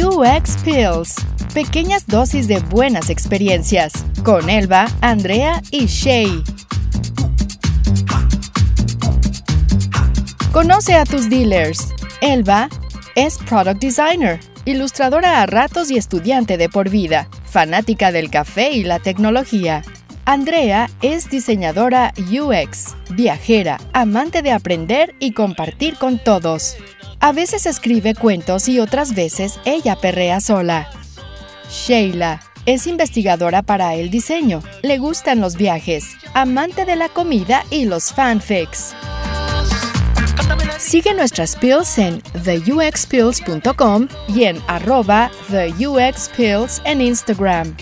UX Pills. Pequeñas dosis de buenas experiencias. Con Elba, Andrea y Shay. Conoce a tus dealers. Elba es Product Designer, ilustradora a ratos y estudiante de por vida, fanática del café y la tecnología. Andrea es diseñadora UX, viajera, amante de aprender y compartir con todos. A veces escribe cuentos y otras veces ella perrea sola. Sheila es investigadora para el diseño, le gustan los viajes, amante de la comida y los fanfics. Sigue nuestras pills en theuxpills.com y en arroba theuxpills en Instagram.